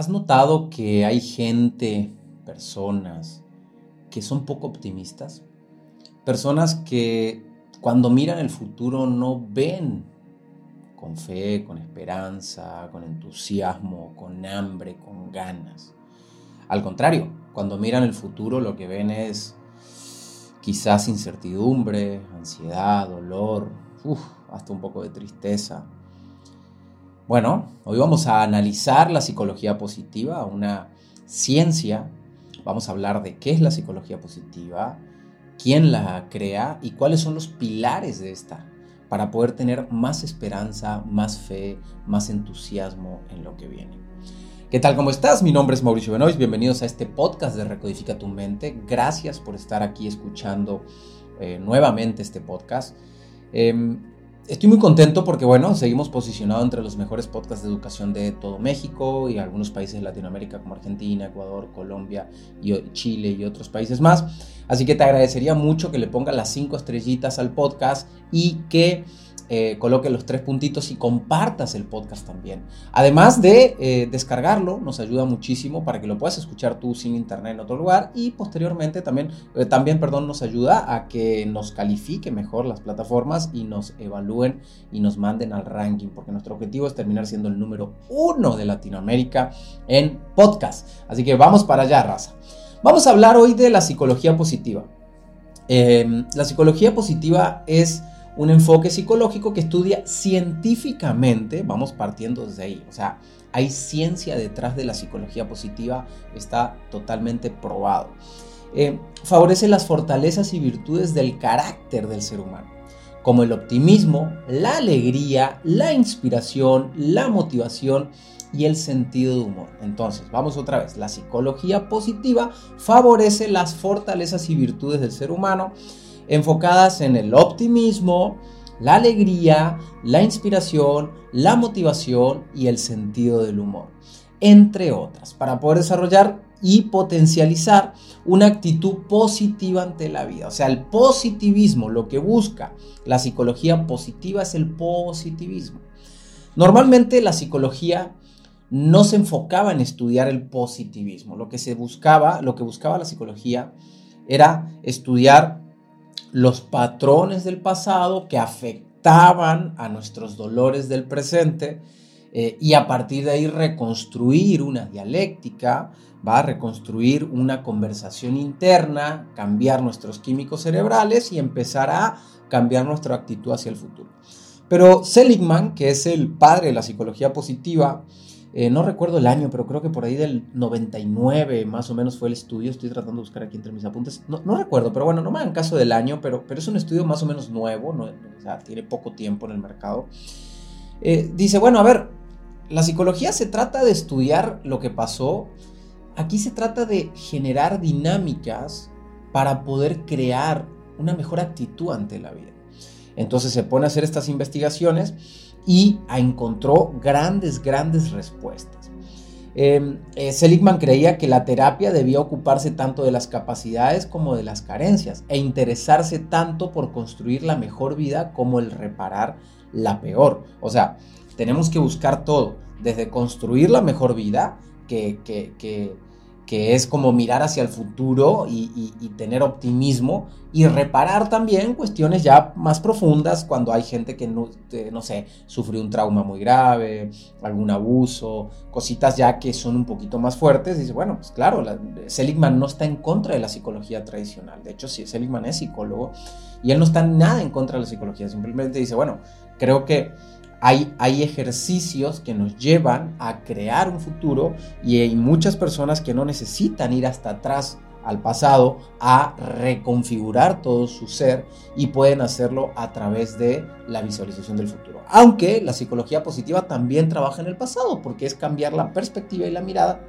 ¿Has notado que hay gente, personas, que son poco optimistas? Personas que cuando miran el futuro no ven con fe, con esperanza, con entusiasmo, con hambre, con ganas. Al contrario, cuando miran el futuro lo que ven es quizás incertidumbre, ansiedad, dolor, hasta un poco de tristeza. Bueno, hoy vamos a analizar la psicología positiva, una ciencia. Vamos a hablar de qué es la psicología positiva, quién la crea y cuáles son los pilares de esta para poder tener más esperanza, más fe, más entusiasmo en lo que viene. ¿Qué tal? ¿Cómo estás? Mi nombre es Mauricio Benoist. Bienvenidos a este podcast de Recodifica tu mente. Gracias por estar aquí escuchando eh, nuevamente este podcast. Em, Estoy muy contento porque, bueno, seguimos posicionados entre los mejores podcasts de educación de todo México y algunos países de Latinoamérica como Argentina, Ecuador, Colombia, y Chile y otros países más. Así que te agradecería mucho que le pongas las cinco estrellitas al podcast y que eh, coloque los tres puntitos y compartas el podcast también. Además de eh, descargarlo, nos ayuda muchísimo para que lo puedas escuchar tú sin internet en otro lugar y posteriormente también, eh, también perdón, nos ayuda a que nos califique mejor las plataformas y nos evalúen y nos manden al ranking, porque nuestro objetivo es terminar siendo el número uno de Latinoamérica en podcast. Así que vamos para allá, raza. Vamos a hablar hoy de la psicología positiva. la psicología positiva es un enfoque psicológico que estudia científicamente, vamos partiendo desde ahí, o sea, hay ciencia detrás de la psicología positiva, está totalmente probado. Eh, favorece las fortalezas y virtudes del carácter del ser humano, como el optimismo, la alegría, la inspiración, la motivación y el sentido de humor. Entonces, vamos otra vez, la psicología positiva favorece las fortalezas y virtudes del ser humano, enfocadas en el optimismo, la alegría, la inspiración, la motivación y el sentido del humor, entre otras, para poder desarrollar y potencializar una actitud positiva ante la vida. O sea, el positivismo, lo que busca la psicología positiva es el positivismo. Normalmente la psicología no se enfocaba en estudiar el positivismo. Lo que se buscaba, lo que buscaba la psicología era estudiar los patrones del pasado que afectaban a nuestros dolores del presente eh, y a partir de ahí reconstruir una dialéctica, va a reconstruir una conversación interna, cambiar nuestros químicos cerebrales y empezar a cambiar nuestra actitud hacia el futuro. Pero Seligman, que es el padre de la psicología positiva, eh, no recuerdo el año, pero creo que por ahí del 99 más o menos fue el estudio. Estoy tratando de buscar aquí entre mis apuntes. No, recuerdo, pero bueno, no me hagan caso del año, pero, pero es un estudio más o menos nuevo, tiene poco tiempo en el mercado. Eh, dice, bueno, a ver, la psicología se trata de estudiar lo que pasó. Aquí se trata de generar dinámicas para poder crear una mejor actitud ante la vida. Entonces se pone a hacer estas investigaciones y encontró grandes, grandes respuestas. Em, eh, Seligman creía que la terapia debía ocuparse tanto de las capacidades como de las carencias e interesarse tanto por construir la mejor vida como el reparar la peor. O sea, tenemos que buscar todo, desde construir la mejor vida, que, que es como mirar hacia el futuro y, tener optimismo y reparar también cuestiones ya más profundas cuando hay gente que no, no, sé, sufrió un trauma muy grave, algún abuso, cositas ya que son un poquito más fuertes. Dice, bueno, pues claro, Seligman no está en contra de la psicología tradicional. De hecho, sí, Seligman es psicólogo y él no está nada en contra de la psicología. Simplemente dice, bueno, creo que hay, ejercicios que nos llevan a crear un futuro y hay muchas personas que no necesitan ir hasta atrás al pasado a reconfigurar todo su ser y pueden hacerlo a través de la visualización del futuro. Aunque la psicología positiva también trabaja en el pasado porque es cambiar la perspectiva y la mirada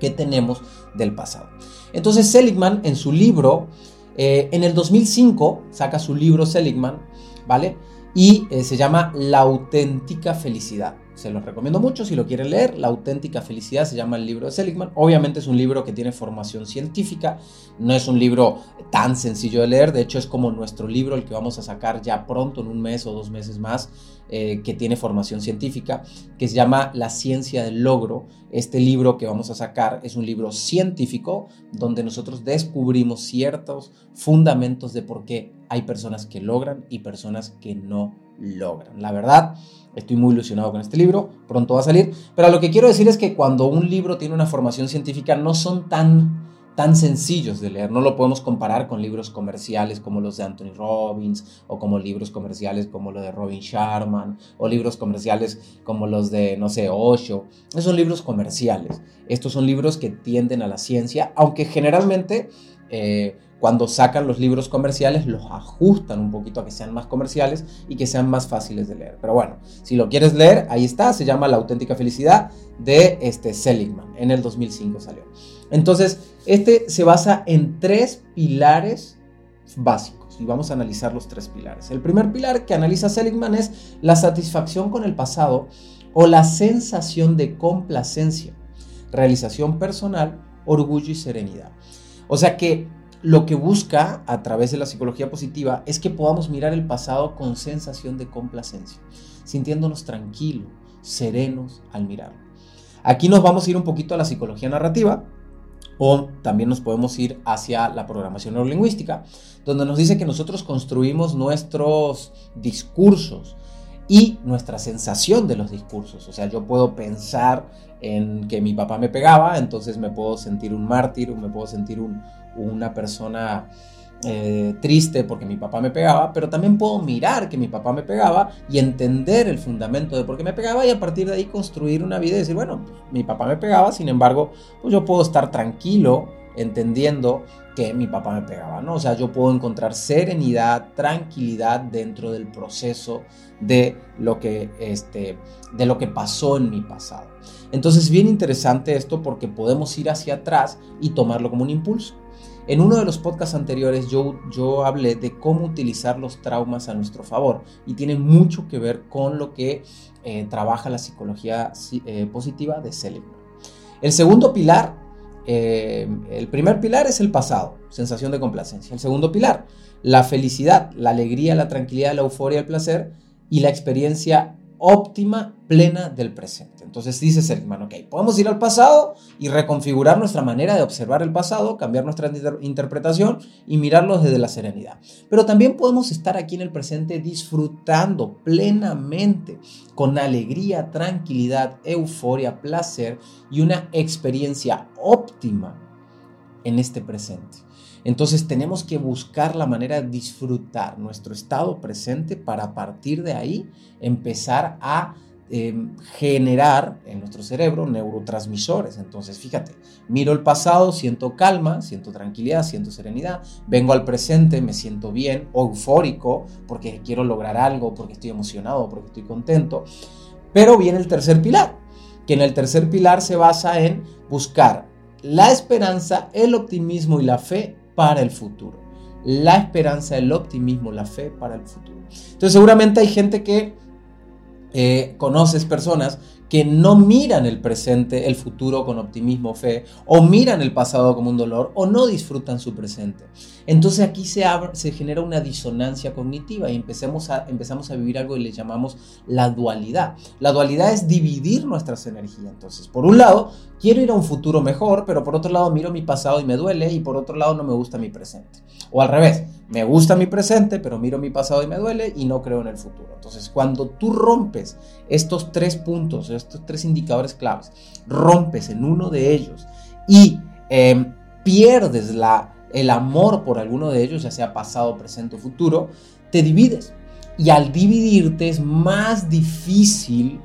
que tenemos del pasado. Entonces Seligman en su libro, eh, en el 2005, saca su libro Seligman, ¿vale? Y eh, se llama La auténtica felicidad. se los recomiendo mucho si lo quieren leer. La auténtica felicidad se llama el libro de Seligman. Obviamente es un libro que tiene formación científica, no es un libro tan sencillo de leer, de hecho es como nuestro libro, el que vamos a sacar ya pronto, en un mes o dos meses más, eh, que tiene formación científica, que se llama La ciencia del logro. Este libro que vamos a sacar es un libro científico donde nosotros descubrimos ciertos fundamentos de por qué hay personas que logran y personas que no logran. La verdad, estoy muy ilusionado con este libro, pronto va a salir, pero lo que quiero decir es que cuando un libro tiene una formación científica no son tan tan sencillos de leer. No lo podemos comparar con libros comerciales como los de Anthony Robbins o como libros comerciales como los de Robin Sharman o libros comerciales como los de, no sé, Osho. Esos son libros comerciales. Estos son libros que tienden a la ciencia, aunque generalmente eh, cuando sacan los libros comerciales los ajustan un poquito a que sean más comerciales y que sean más fáciles de leer. Pero bueno, si lo quieres leer, ahí está, se llama La auténtica felicidad de este Seligman, en el 2005 salió. Entonces, este se basa en tres pilares básicos y vamos a analizar los tres pilares. El primer pilar que analiza Seligman es la satisfacción con el pasado o la sensación de complacencia, realización personal, orgullo y serenidad. O sea que lo que busca a través de la psicología positiva es que podamos mirar el pasado con sensación de complacencia, sintiéndonos tranquilos, serenos al mirarlo. Aquí nos vamos a ir un poquito a la psicología narrativa o también nos podemos ir hacia la programación neurolingüística, donde nos dice que nosotros construimos nuestros discursos y nuestra sensación de los discursos. O sea, yo puedo pensar en que mi papá me pegaba, entonces me puedo sentir un mártir, me puedo sentir un, una persona eh, triste porque mi papá me pegaba, pero también puedo mirar que mi papá me pegaba y entender el fundamento de por qué me pegaba y a partir de ahí construir una vida y decir, bueno, mi papá me pegaba, sin embargo, pues yo puedo estar tranquilo entendiendo que mi papá me pegaba, ¿no? O sea, yo puedo encontrar serenidad, tranquilidad dentro del proceso de lo que, este, de lo que pasó en mi pasado. Entonces, bien interesante esto porque podemos ir hacia atrás y tomarlo como un impulso. En uno de los podcasts anteriores yo, yo hablé de cómo utilizar los traumas a nuestro favor y tiene mucho que ver con lo que eh, trabaja la psicología eh, positiva de Seligman. El segundo pilar, eh, el primer pilar es el pasado, sensación de complacencia. El segundo pilar, la felicidad, la alegría, la tranquilidad, la euforia, el placer y la experiencia óptima, plena del presente. Entonces dice Seligman, ok, podemos ir al pasado y reconfigurar nuestra manera de observar el pasado, cambiar nuestra interpretación y mirarlo desde la serenidad. Pero también podemos estar aquí en el presente disfrutando plenamente, con alegría, tranquilidad, euforia, placer y una experiencia óptima en este presente. Entonces tenemos que buscar la manera de disfrutar nuestro estado presente para a partir de ahí empezar a em, generar en nuestro cerebro neurotransmisores. Entonces, fíjate, miro el pasado, siento calma, siento tranquilidad, siento serenidad, vengo al presente, me siento bien, eufórico, porque quiero lograr algo, porque estoy emocionado, porque estoy contento. Pero viene el tercer pilar, que en el tercer pilar se basa en buscar la esperanza, el optimismo y la fe para el futuro. La esperanza, el optimismo, la fe para el futuro. Entonces seguramente hay gente que eh, conoces personas que no miran el presente, el futuro con optimismo, fe, o miran el pasado como un dolor, o no disfrutan su presente. Entonces aquí se, genera una disonancia cognitiva y empezamos a vivir algo que le llamamos la dualidad. La dualidad es dividir nuestras energías. Entonces, por un lado, quiero ir a un futuro mejor, pero por otro lado miro mi pasado y me duele, y por otro lado no me gusta mi presente. O al revés, me gusta mi presente, pero miro mi pasado y me duele y no creo en el futuro. Entonces, cuando tú rompes estos tres puntos, estos tres indicadores claves, rompes en uno de ellos y em, pierdes la, el amor por alguno de ellos, ya sea pasado, presente o futuro, te divides. Y al dividirte es más difícil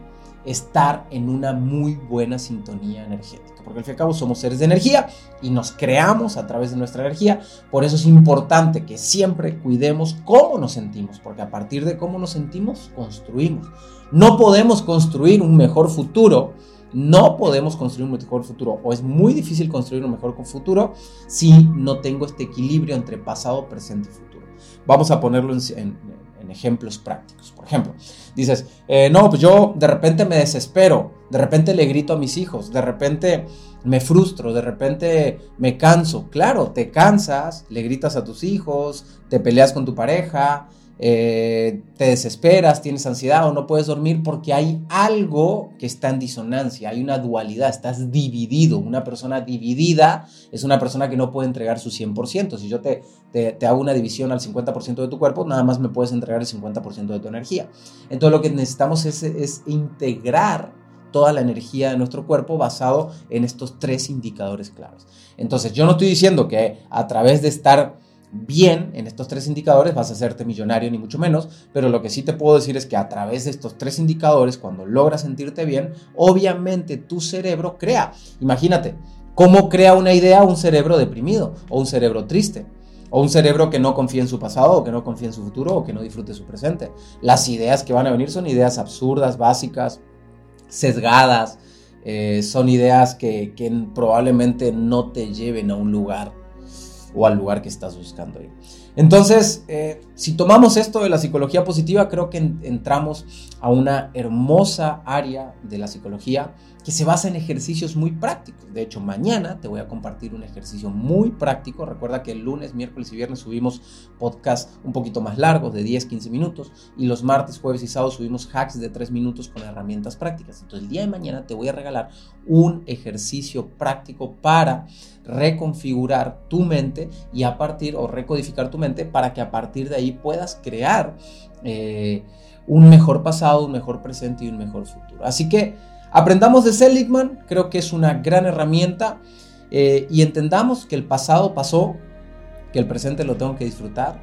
estar en una muy buena sintonía energética. Porque al fin y al cabo somos seres de energía y nos creamos a través de nuestra energía. Por eso es importante que siempre cuidemos cómo nos sentimos, porque a partir de cómo nos sentimos, construimos. No podemos construir un mejor futuro. No podemos construir un mejor futuro o es muy difícil construir un mejor futuro si no tengo este equilibrio entre pasado, presente y futuro. Vamos a ponerlo en, en ejemplos prácticos. Por ejemplo, dices, eh, no, pues yo de repente me desespero, de repente le grito a mis hijos, de repente me frustro, de repente me canso. Claro, te cansas, le gritas a tus hijos, te peleas con tu pareja, eh, te desesperas, tienes ansiedad o no puedes dormir porque hay algo que está en disonancia, hay una dualidad, estás dividido. Una persona dividida es una persona que no puede entregar su 100%. Si yo te, te, hago una división al 50% de tu cuerpo, nada más me puedes entregar el 50% de tu energía. Entonces lo que necesitamos es, es integrar toda la energía de nuestro cuerpo basado en estos tres indicadores claves. Entonces yo no estoy diciendo que a través de estar bien en estos tres indicadores vas a hacerte millonario ni mucho menos, pero lo que sí te puedo decir es que a través de estos tres indicadores, cuando logras sentirte bien, obviamente tu cerebro crea. Imagínate, ¿cómo crea una idea un cerebro deprimido o un cerebro triste? O un cerebro que no confía en su pasado, o que no confía en su futuro, o que no disfrute su presente. Las ideas que van a venir son ideas absurdas, básicas, sesgadas, eh, son ideas que, que probablemente no te lleven a un lugar o al lugar que estás buscando ir. Entonces, eh, si tomamos esto de la psicología positiva, creo que entramos a una hermosa área de la psicología que se basa en ejercicios muy prácticos. De hecho, mañana te voy a compartir un ejercicio muy práctico. Recuerda que el lunes, miércoles y viernes subimos podcast un poquito más largos, de 10, 15 minutos, y los martes, jueves y sábados subimos hacks de 3 minutos con herramientas prácticas. Entonces, el día de mañana te voy a regalar un ejercicio práctico para reconfigurar tu mente y a partir, o recodificar tu mente para que a partir de ahí puedas crear eh, un mejor pasado, un mejor presente y un mejor futuro. Así que aprendamos de Seligman, creo que es una gran herramienta eh, y entendamos que el pasado pasó, que el presente lo tengo que disfrutar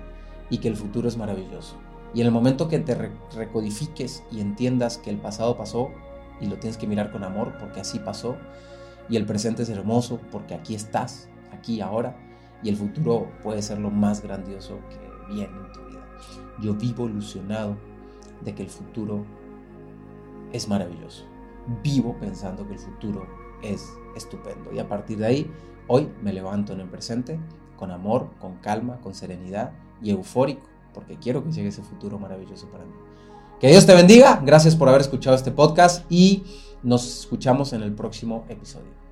y que el futuro es maravilloso. Y en el momento que te recodifiques y entiendas que el pasado pasó y lo tienes que mirar con amor porque así pasó, y el presente es hermoso porque aquí estás, aquí ahora, y el futuro puede ser lo más grandioso que viene en tu vida. Yo vivo ilusionado de que el futuro es maravilloso. Vivo pensando que el futuro es estupendo. Y a partir de ahí, hoy me levanto en el presente con amor, con calma, con serenidad y eufórico, porque quiero que llegue ese futuro maravilloso para mí. Que Dios te bendiga. Gracias por haber escuchado este podcast y nos escuchamos en el próximo episodio.